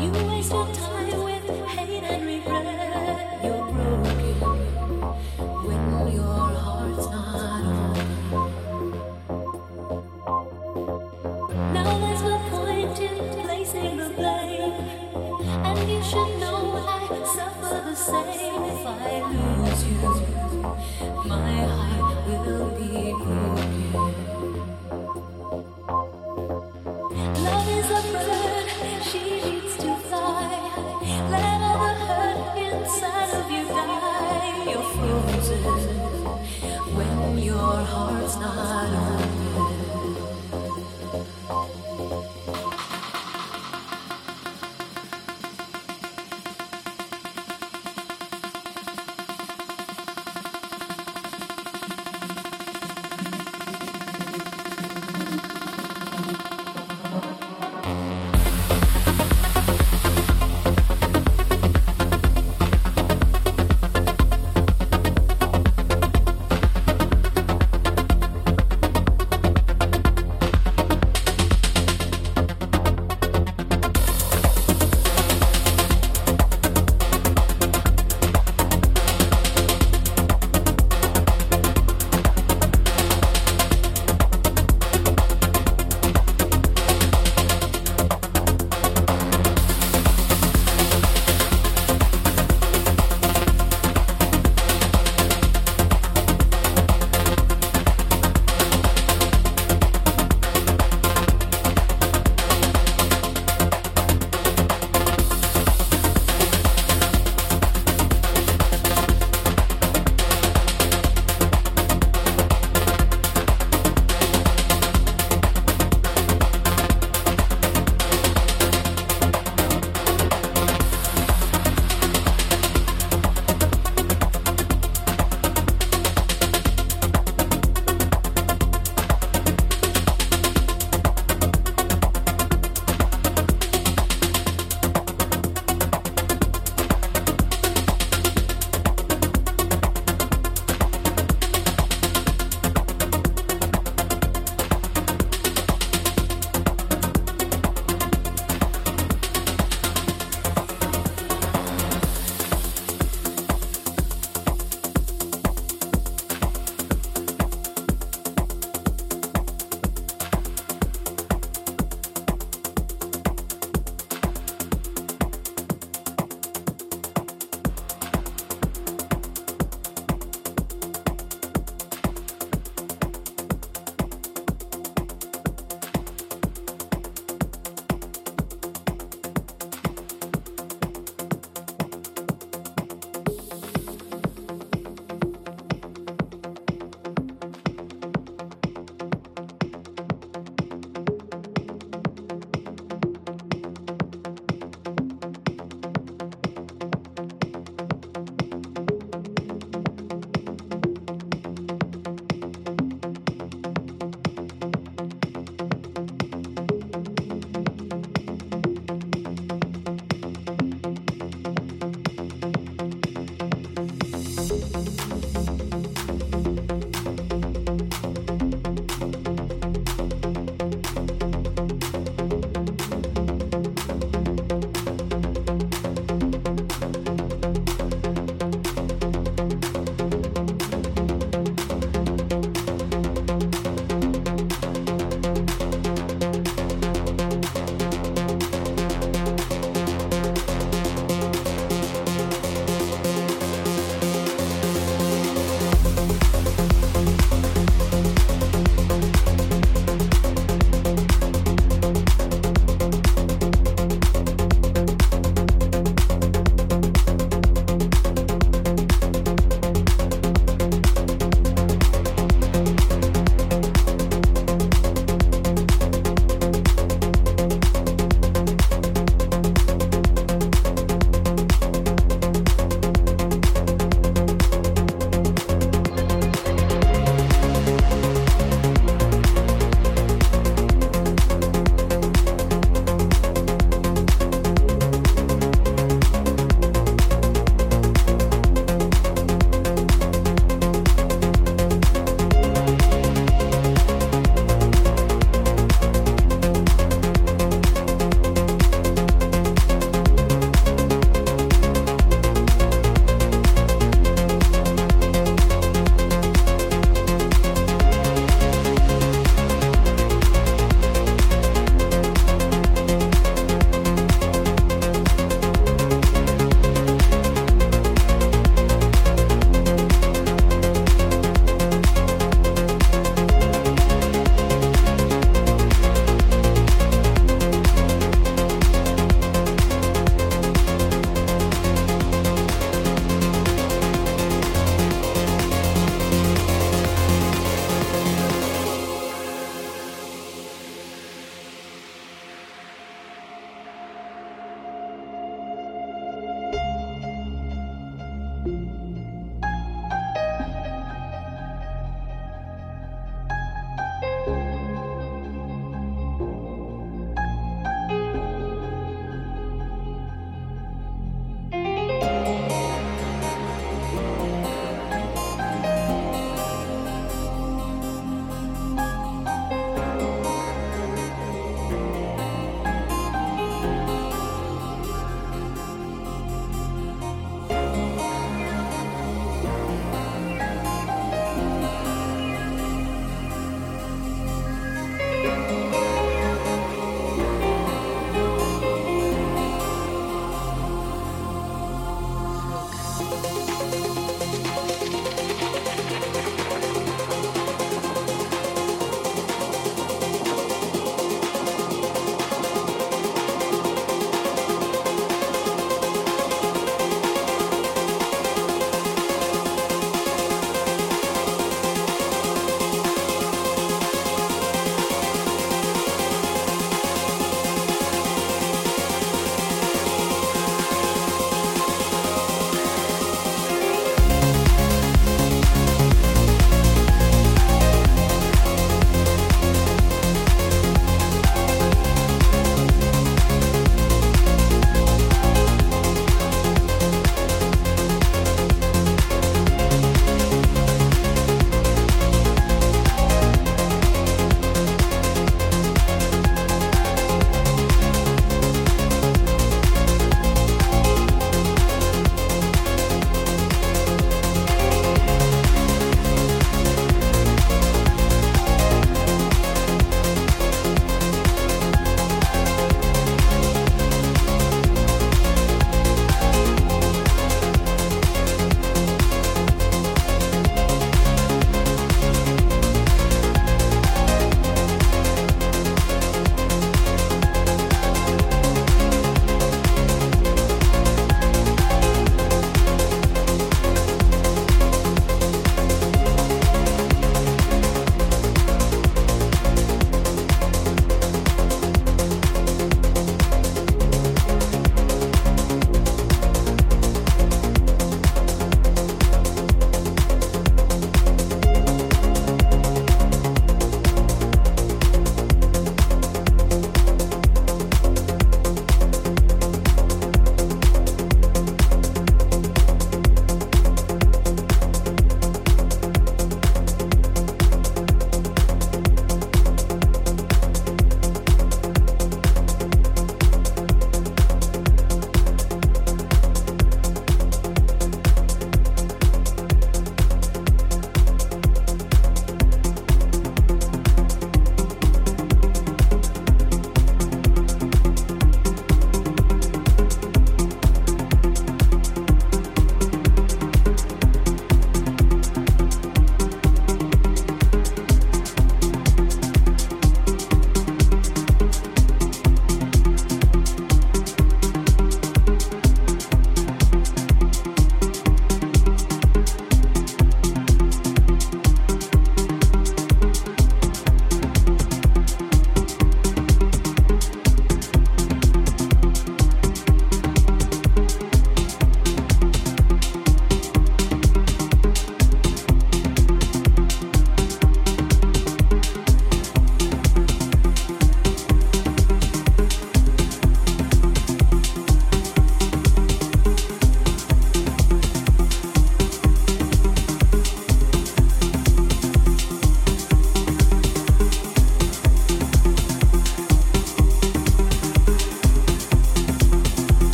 You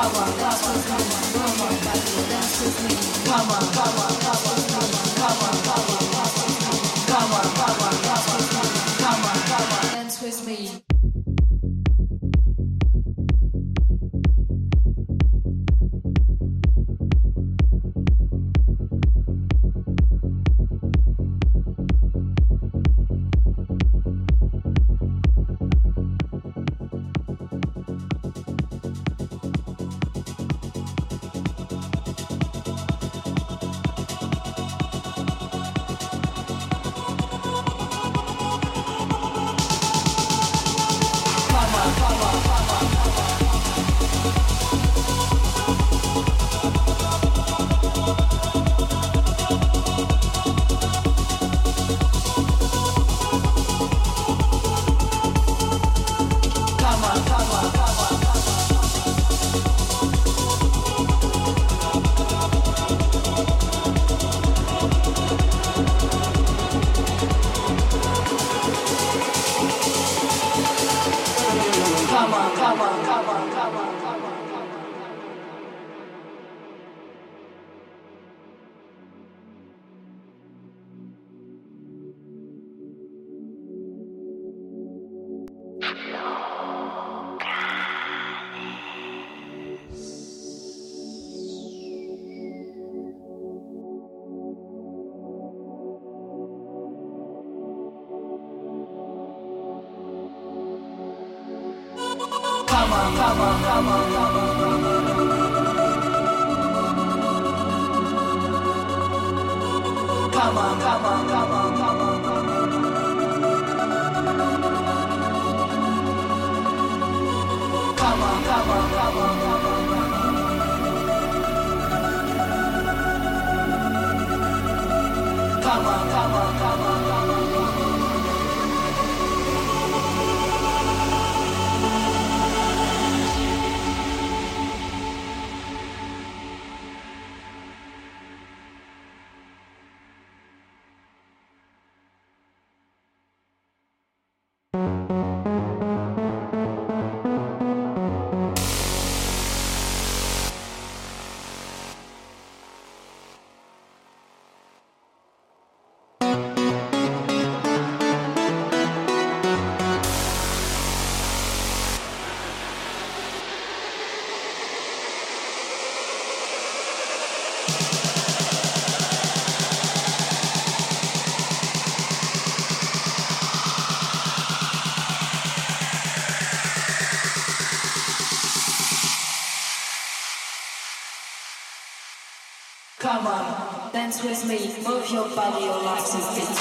Come on, come on, come on, come on, mama, mama, mama, mama, Come on, come on. come on, come on. dance with me, move your body, your life and feet.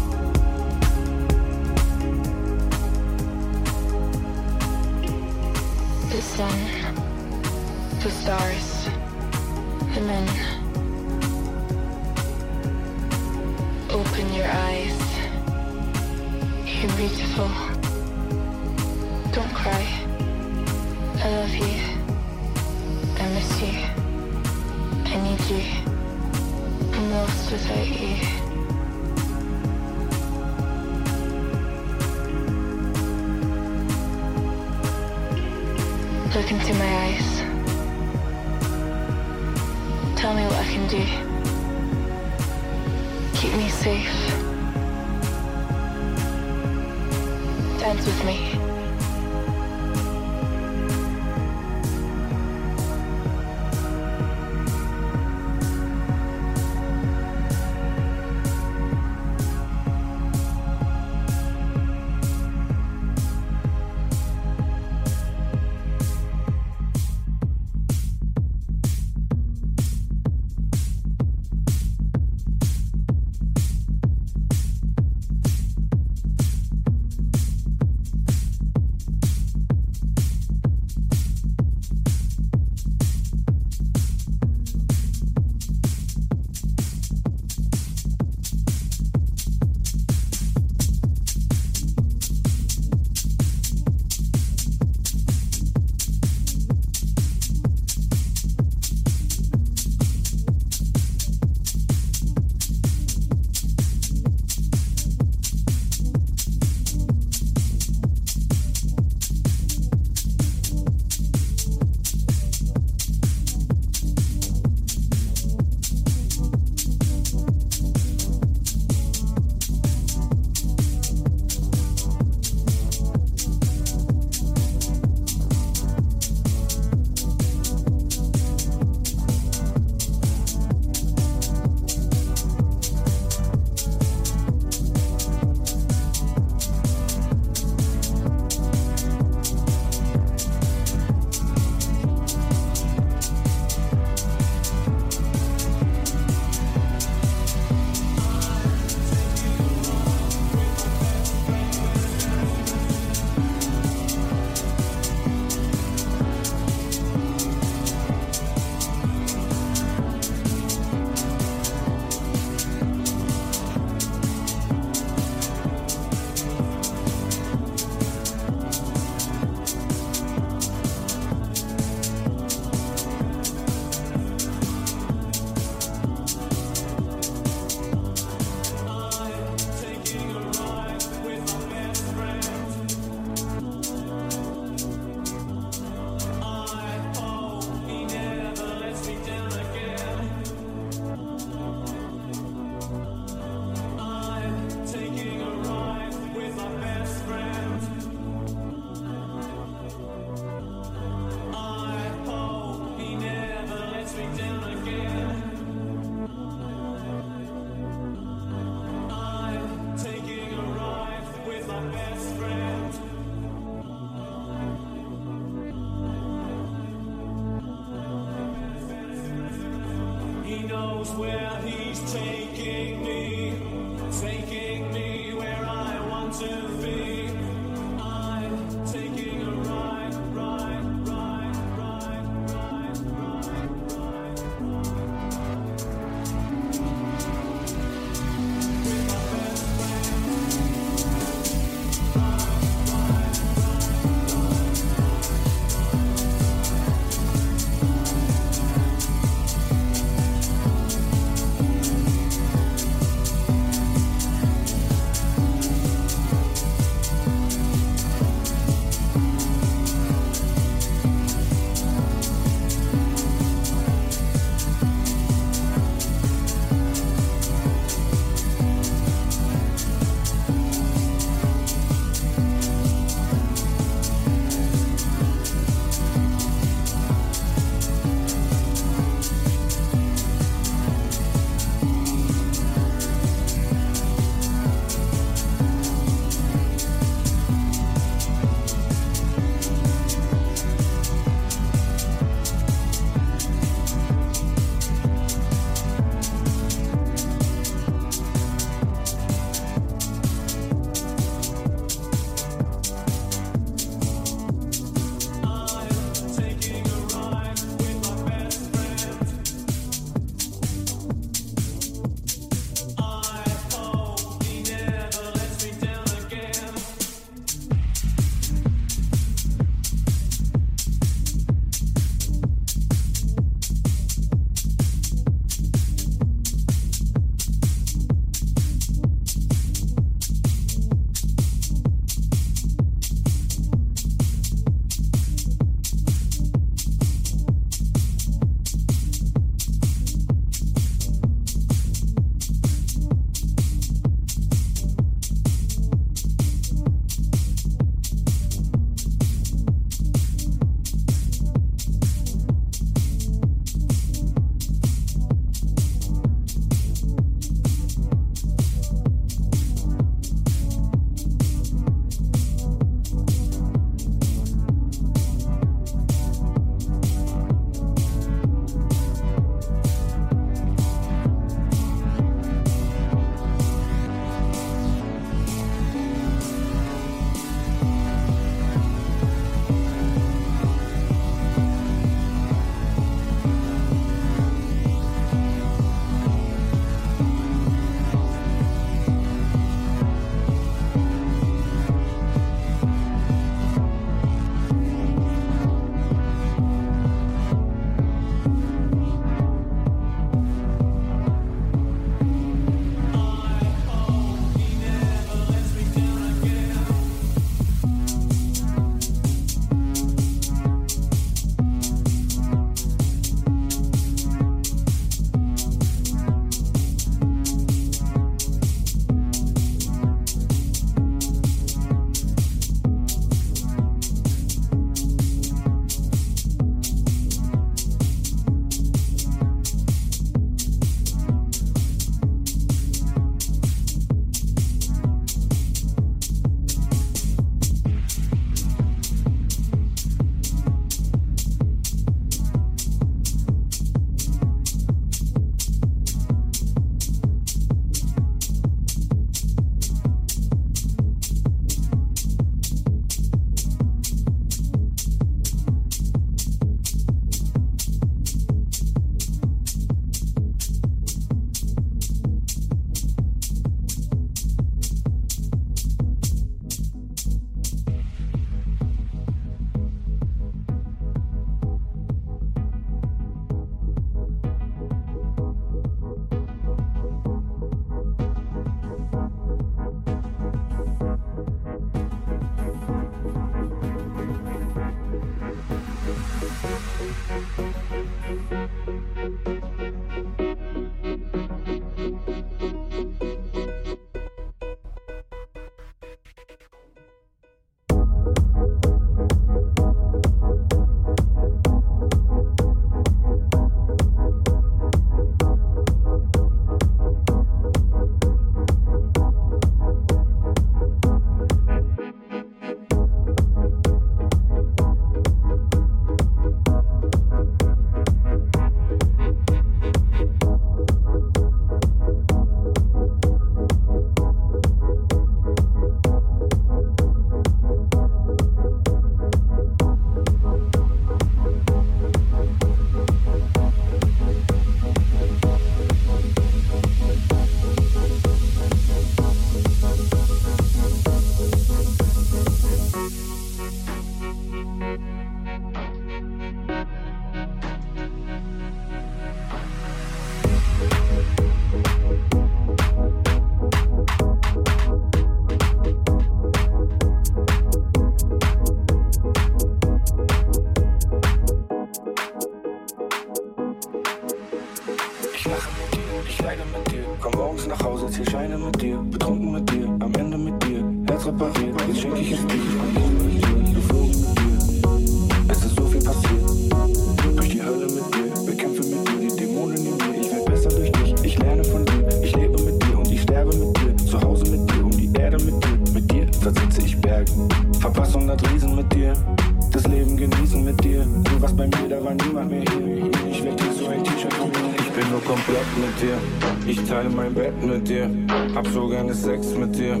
bis sechs mit dir.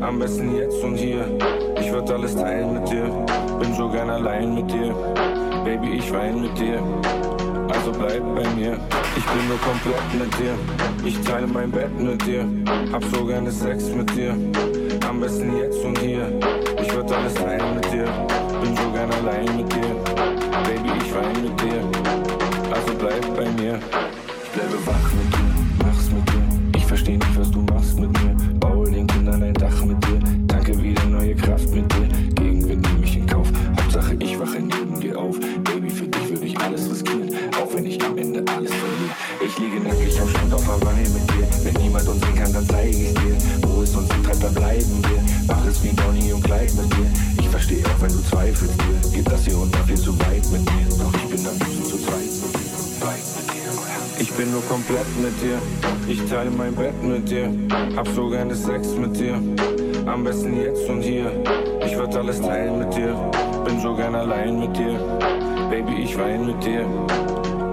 Am besten jetzt und hier. Ich würde alles teilen mit dir. Bin so gern allein mit dir. Baby, ich wein mit dir. Also bleib bei mir. Ich bin nur komplett mit dir. Ich teile mein Bett mit dir. Hab so gerne Sex mit dir. Am besten jetzt und hier. Ich würde alles teilen mit dir. mit dir,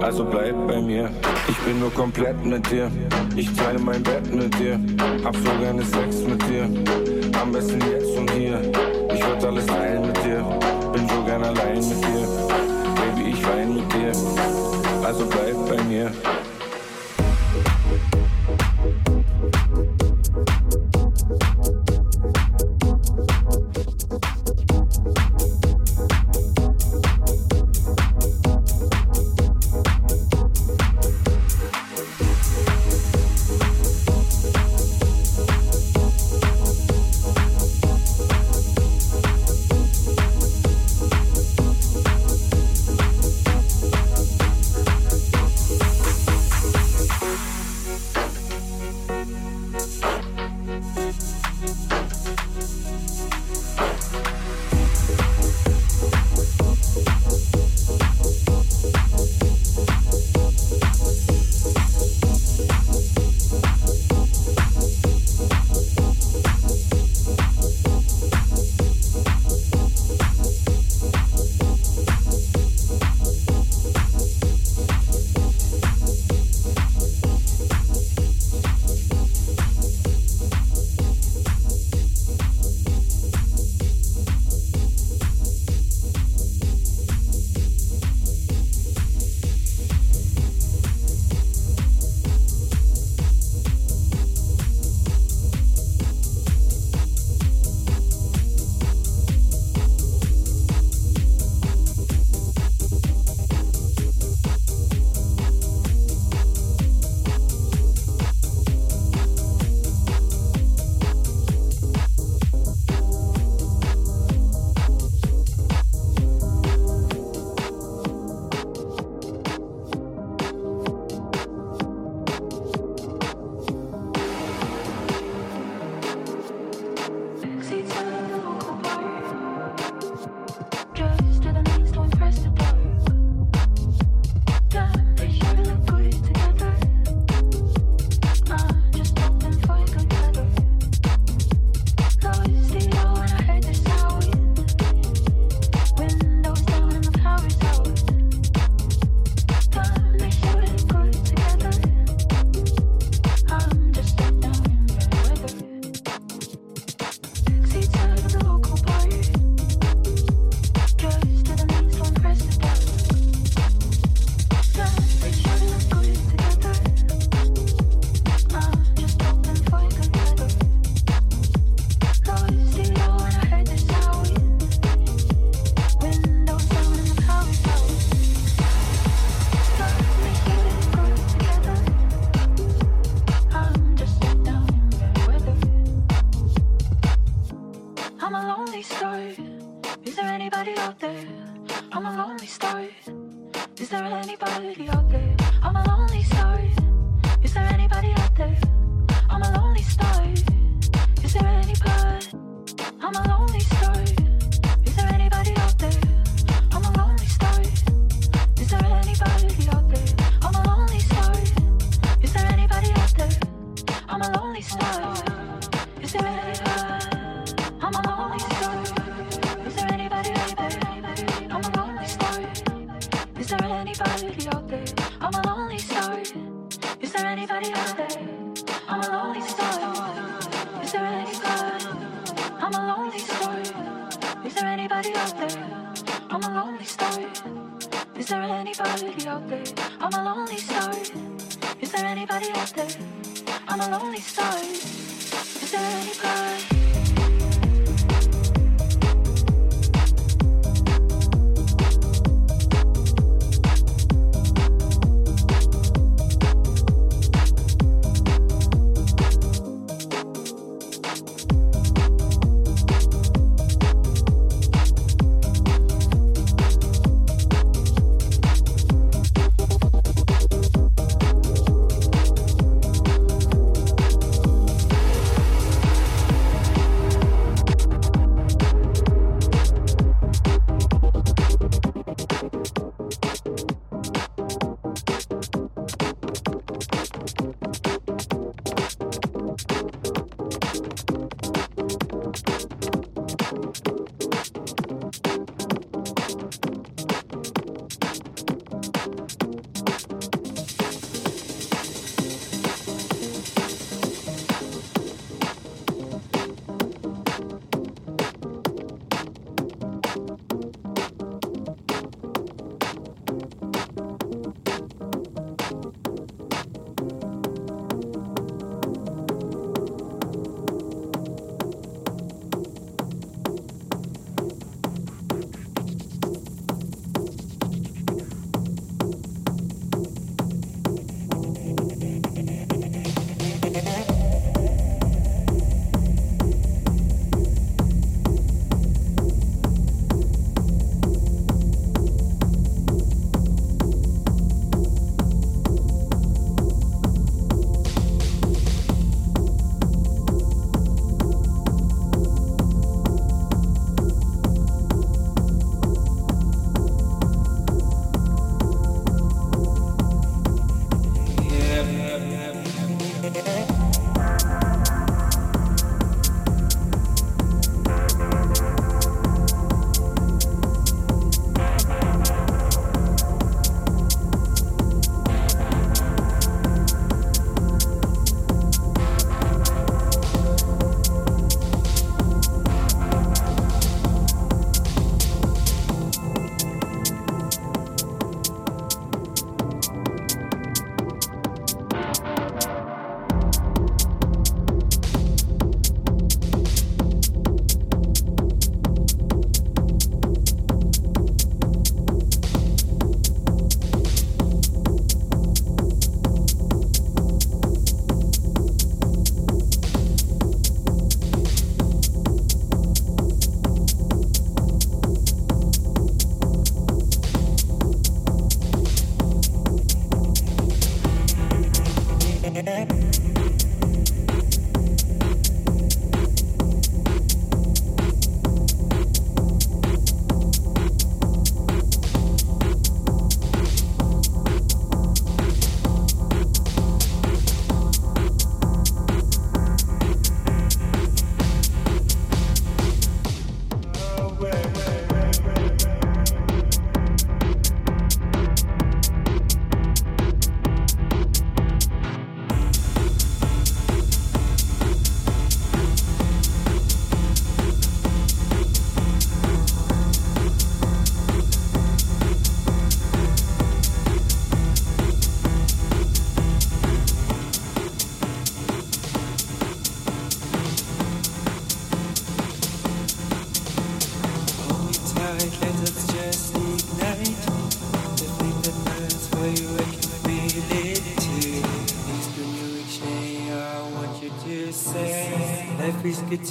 also bleib bei mir. Ich bin nur komplett mit dir, ich teile mein Bett mit dir, hab so gerne Sex mit dir, am besten jetzt und hier. Ich würd alles teilen mit dir, bin so gern allein mit dir, Baby, ich wein mit dir, also bleib bei mir.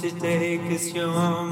c'était les questions.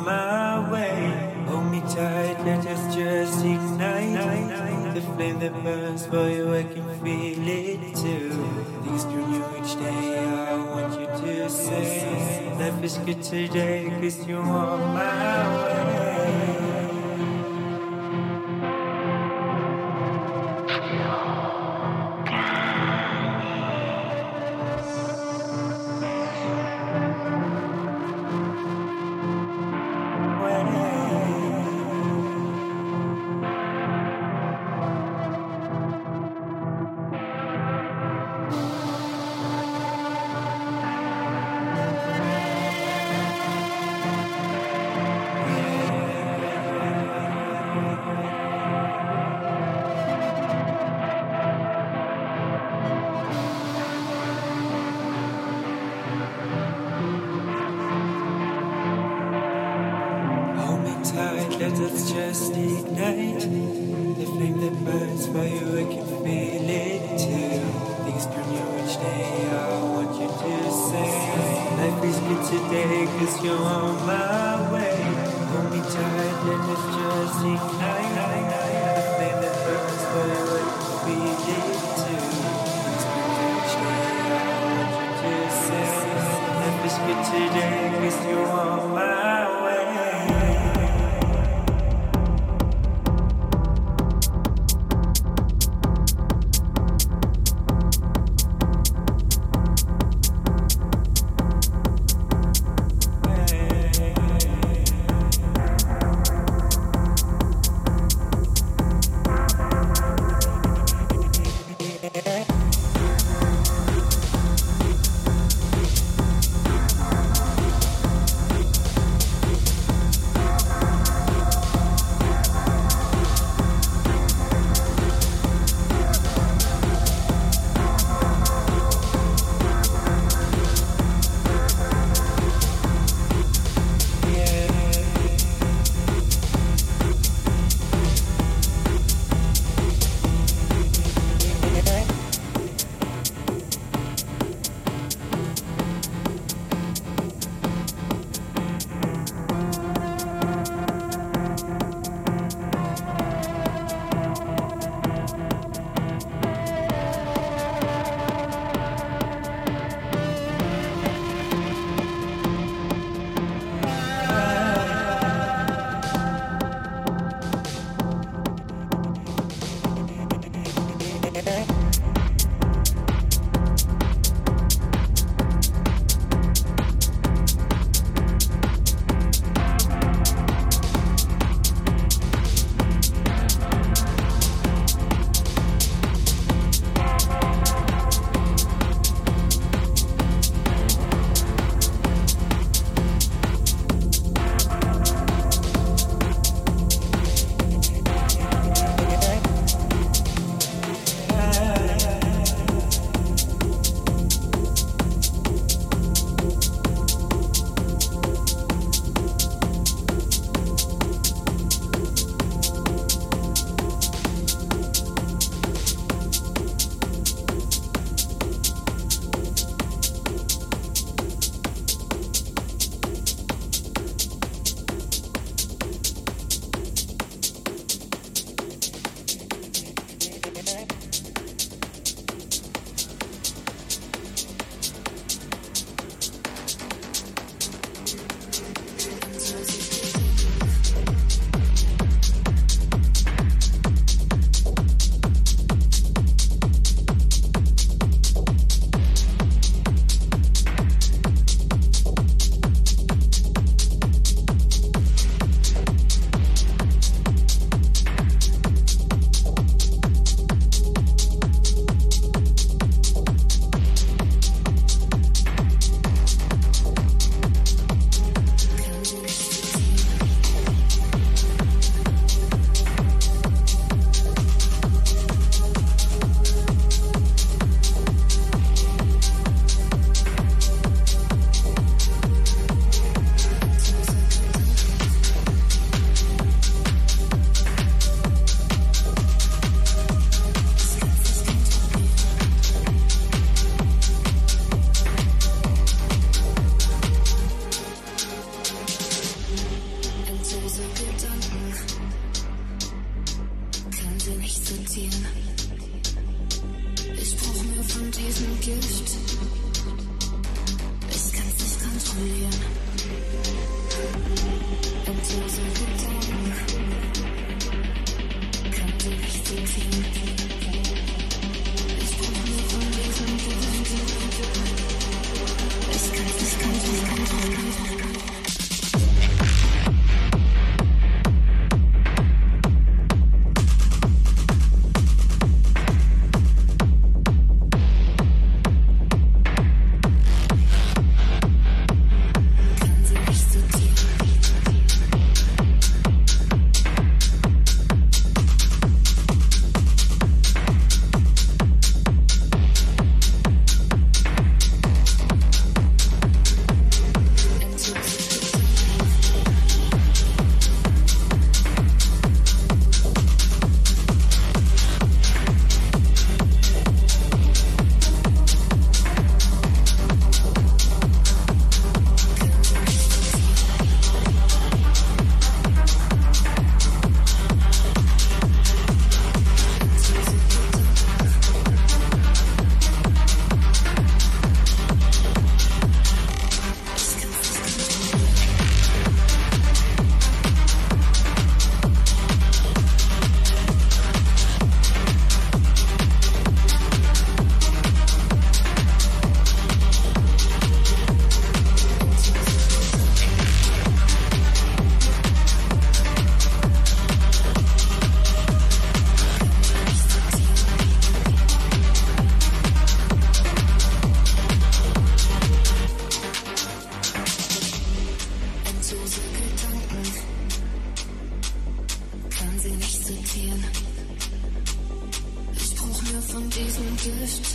diesen Duft.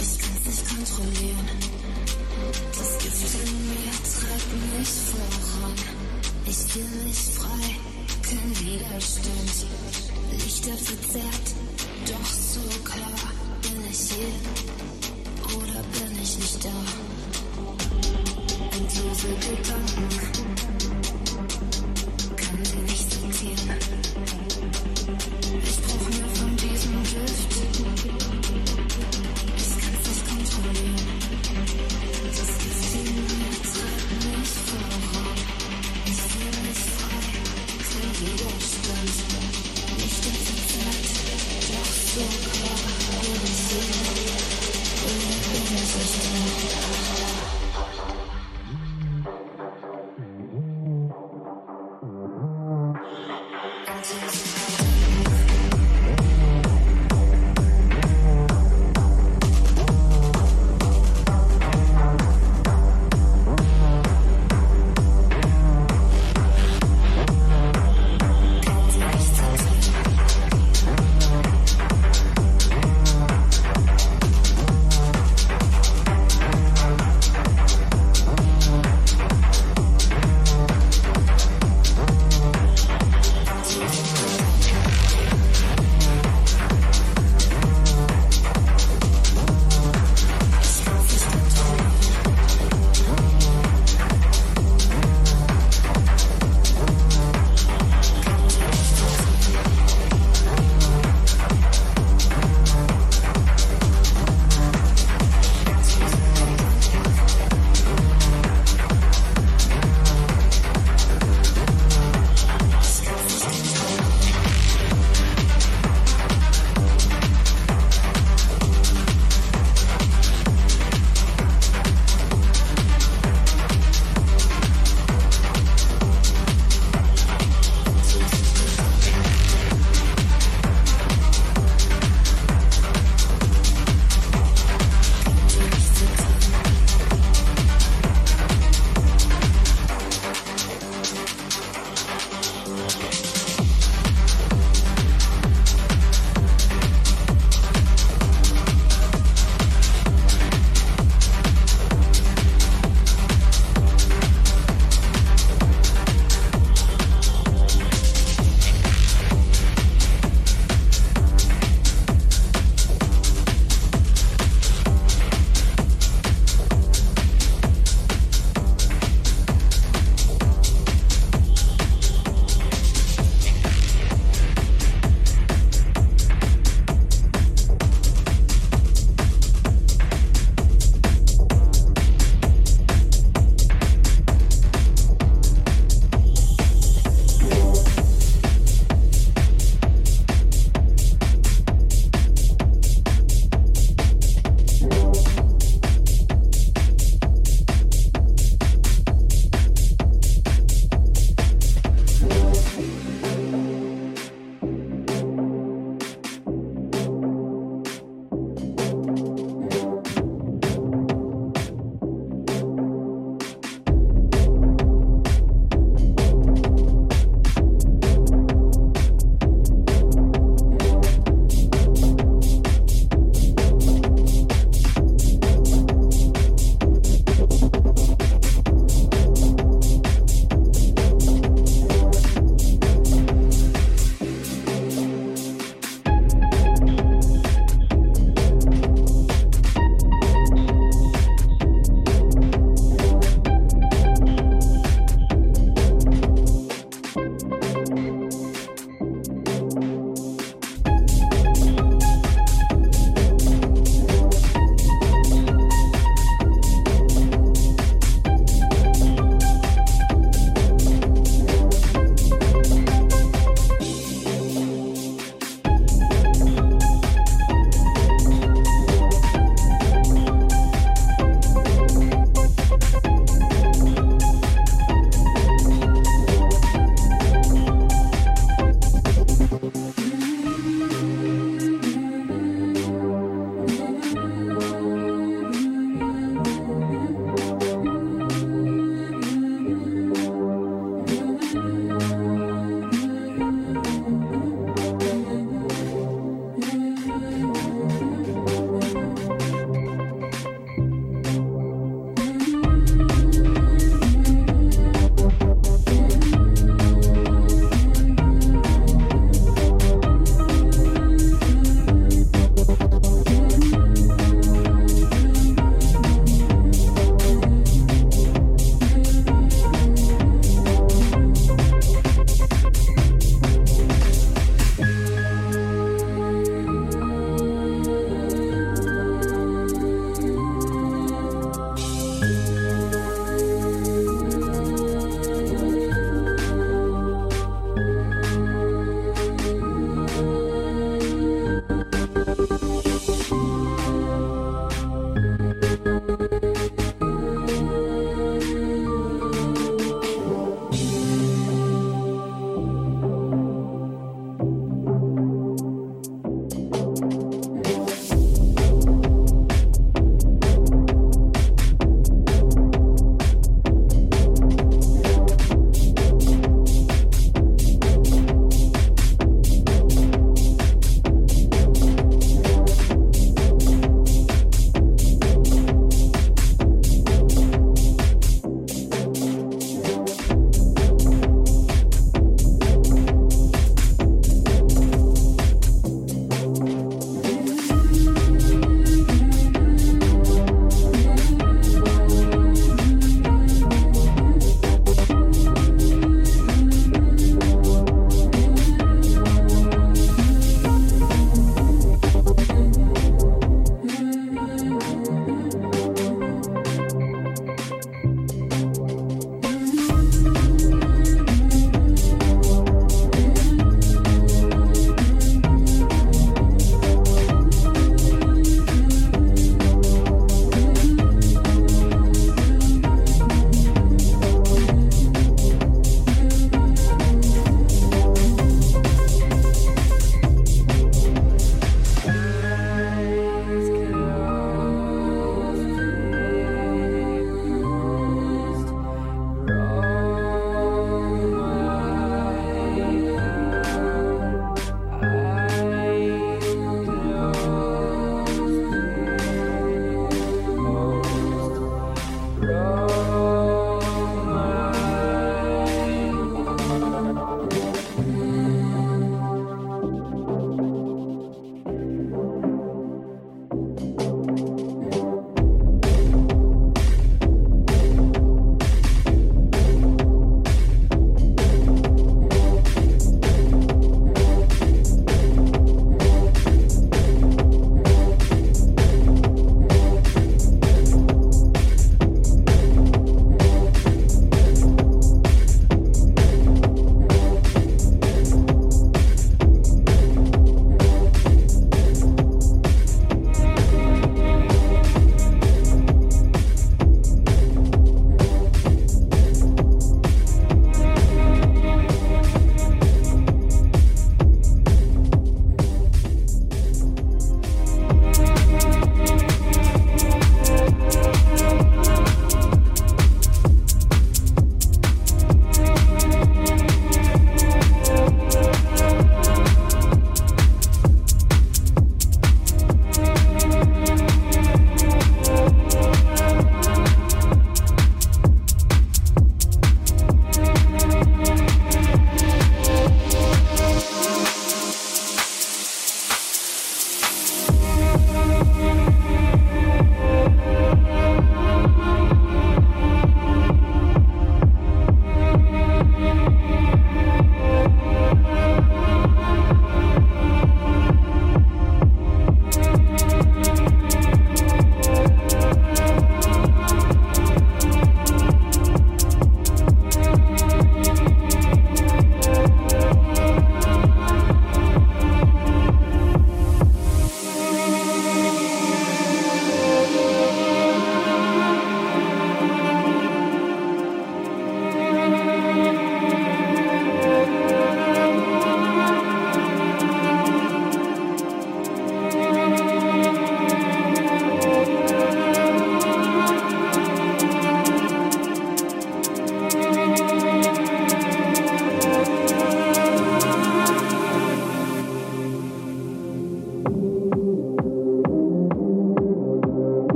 Ich kann's nicht kontrollieren. Das Gefühl in mir treibt mich voran. Ich fühle mich frei, kein Widerstand. Lichter verzerrt, doch so klar. Bin ich hier oder bin ich nicht da? Endlose Gedanken.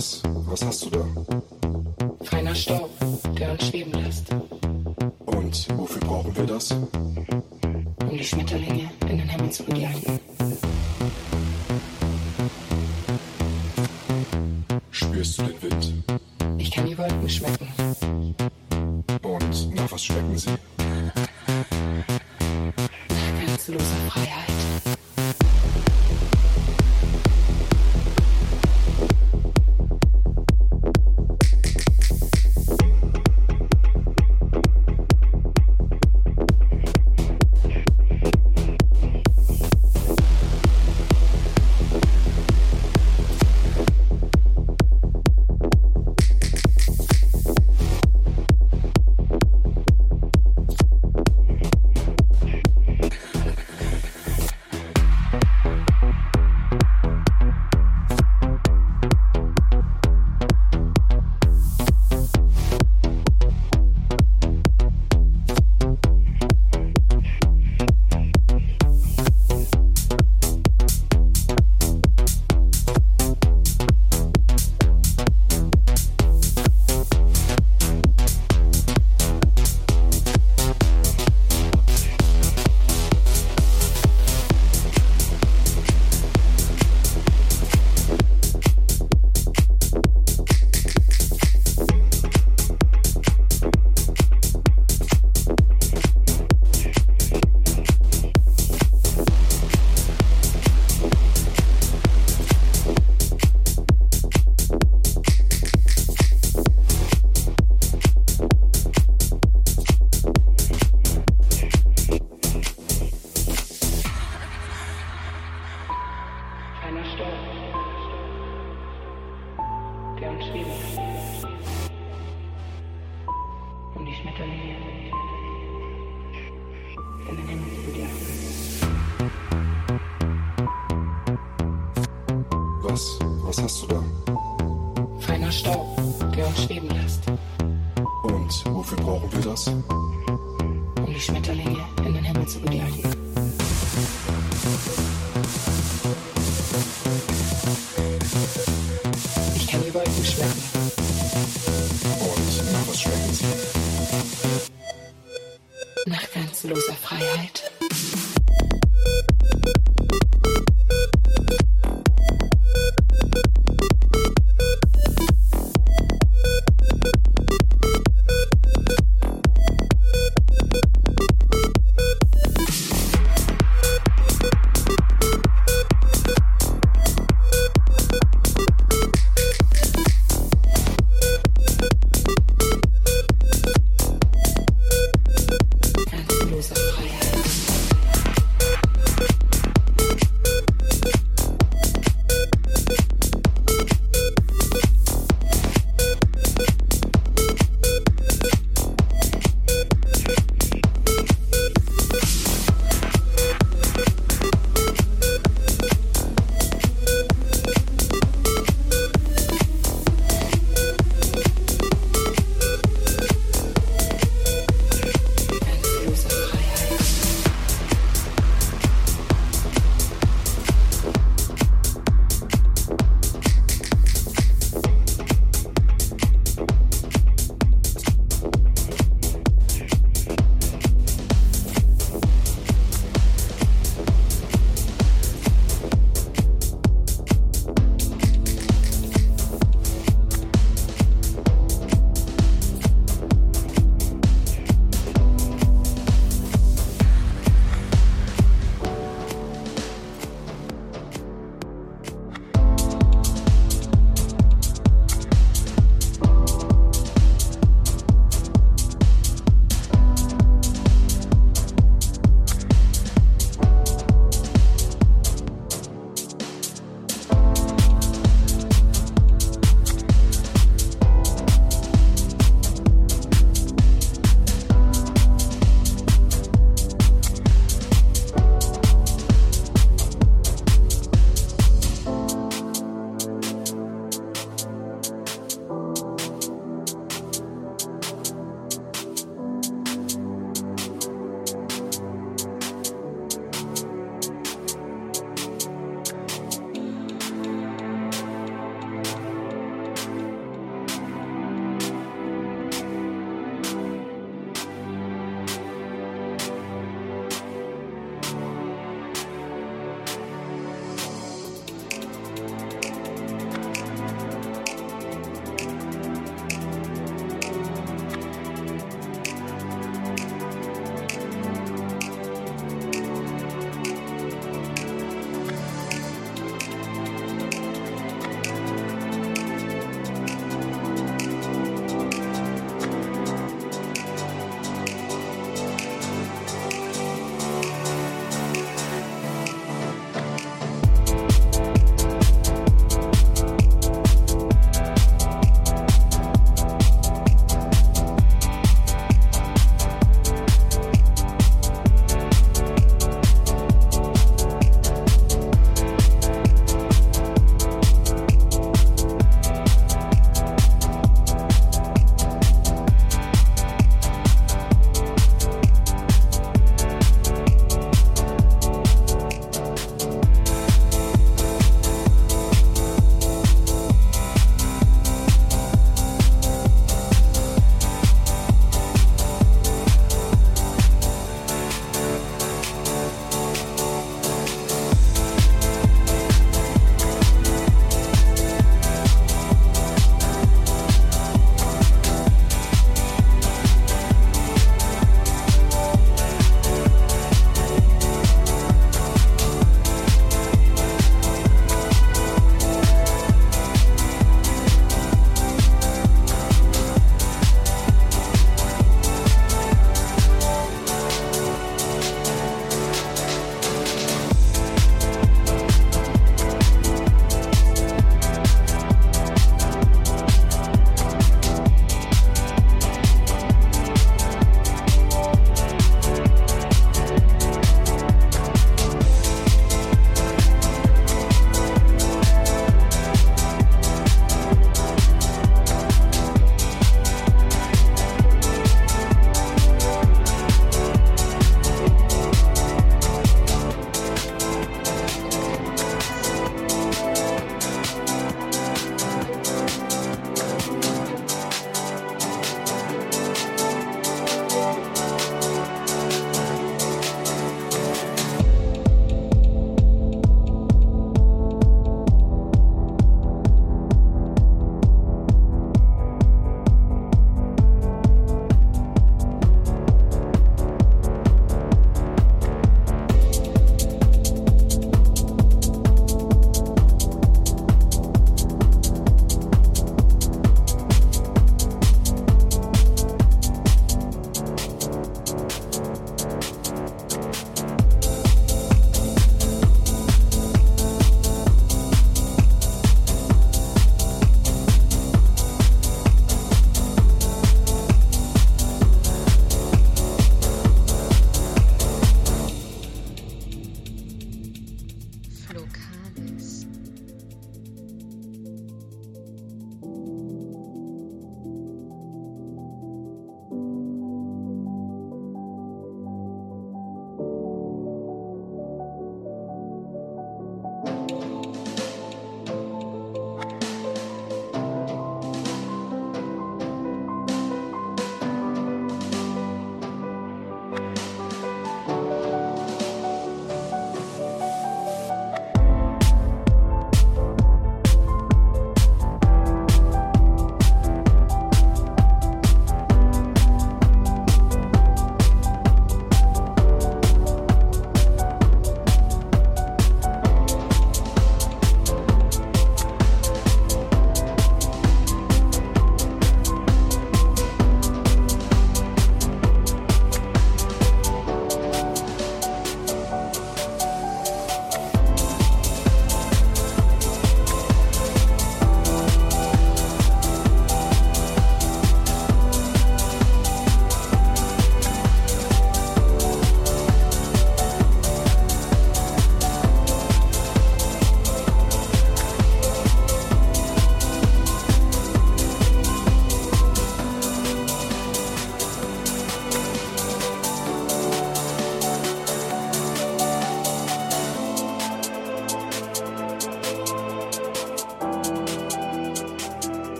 Du da? Feiner Staub, der uns schweben lässt. Und wofür brauchen wir das? Um die Schmetterlinge in den Himmel zu begleiten. Spürst du den Wind? Ich kann die Wolken schmecken.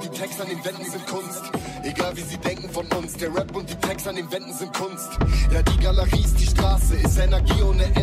und die Texte an den Wänden sind Kunst. Egal wie sie denken von uns, der Rap und die Texte an den Wänden sind Kunst. Ja, die Galerie ist die Straße, ist Energie ohne Ende.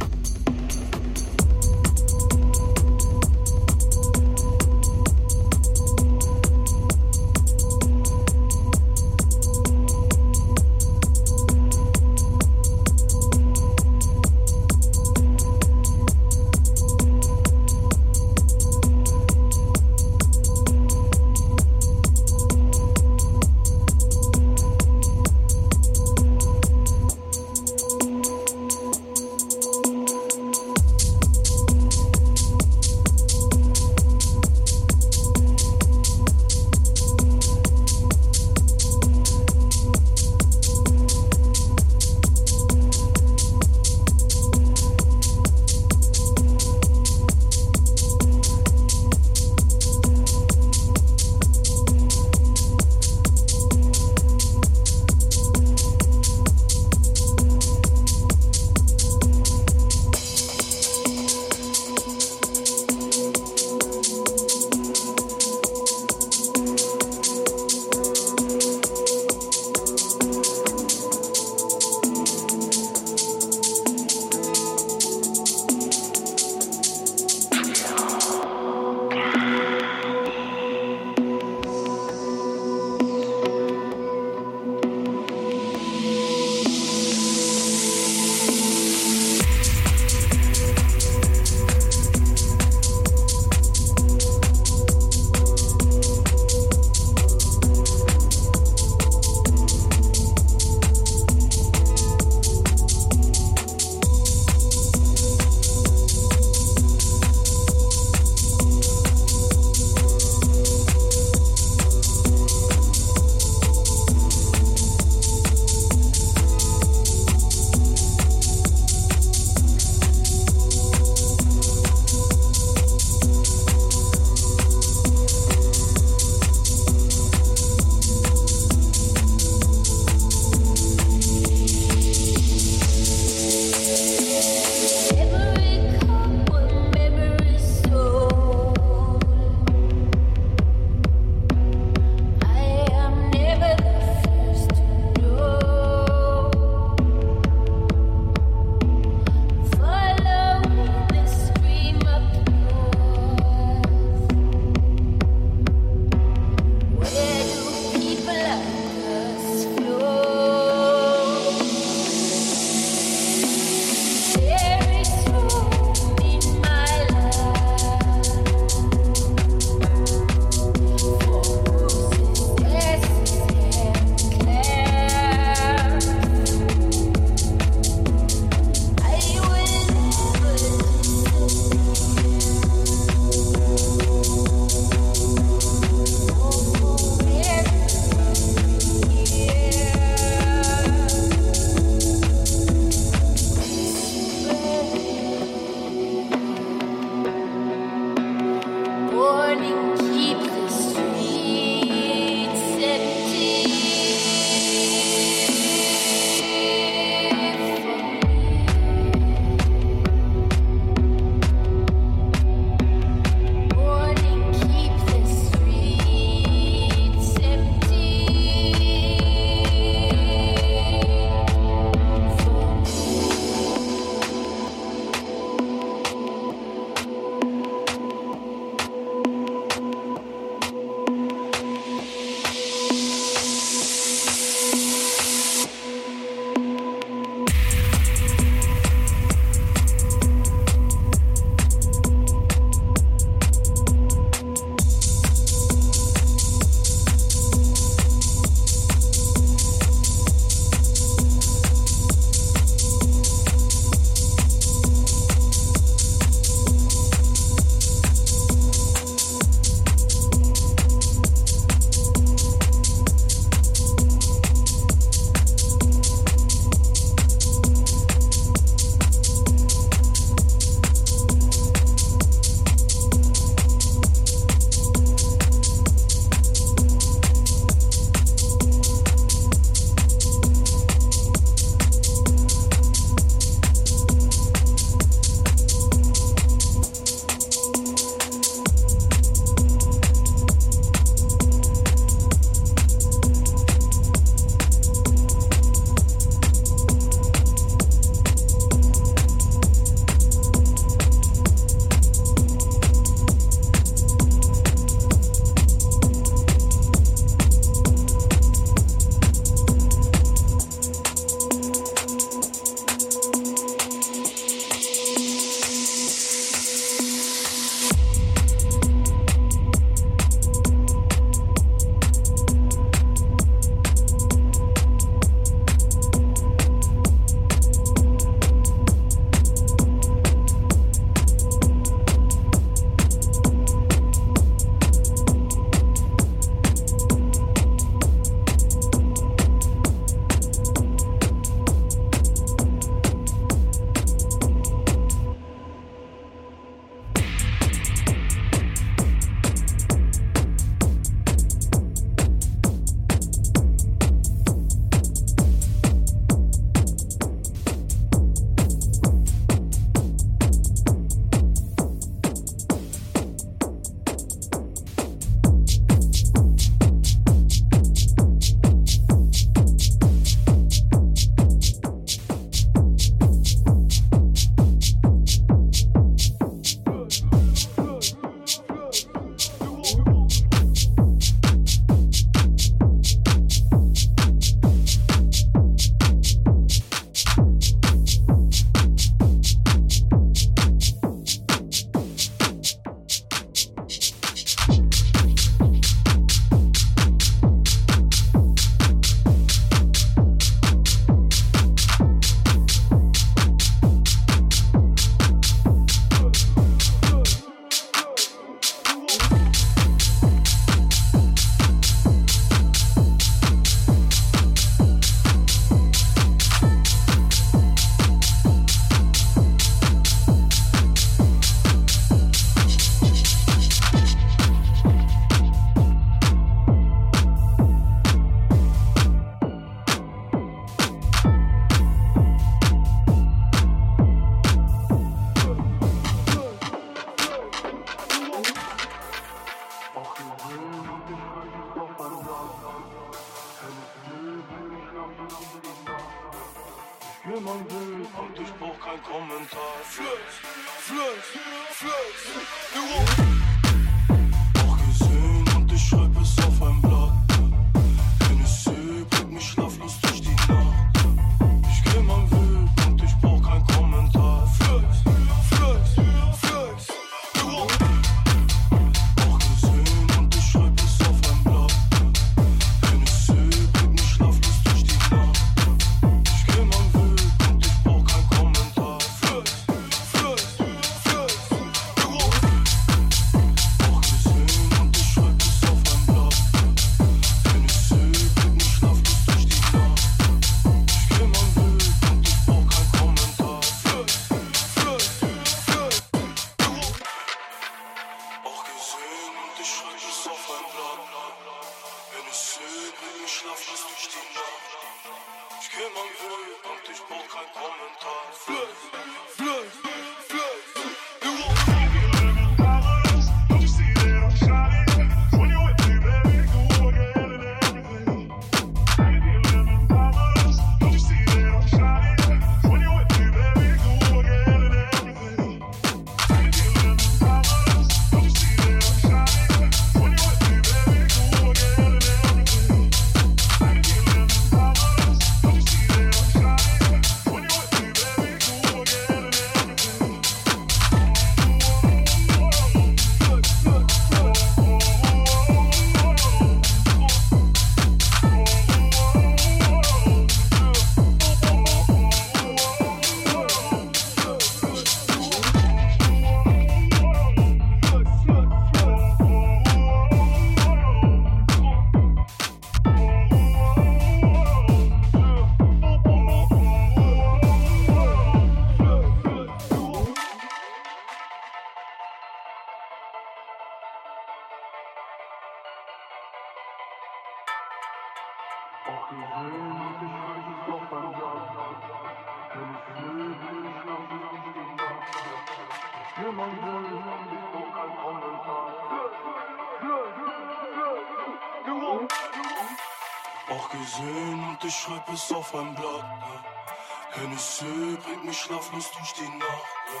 ich schreib es auf ein Blatt. Ne? Hennessy bringt mich schlaflos durch die Nacht. Ja.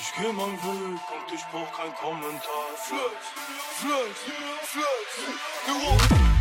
Ich geh mein Weg und ich brauch keinen Kommentar. Flirt, flirt, flirt, Flex.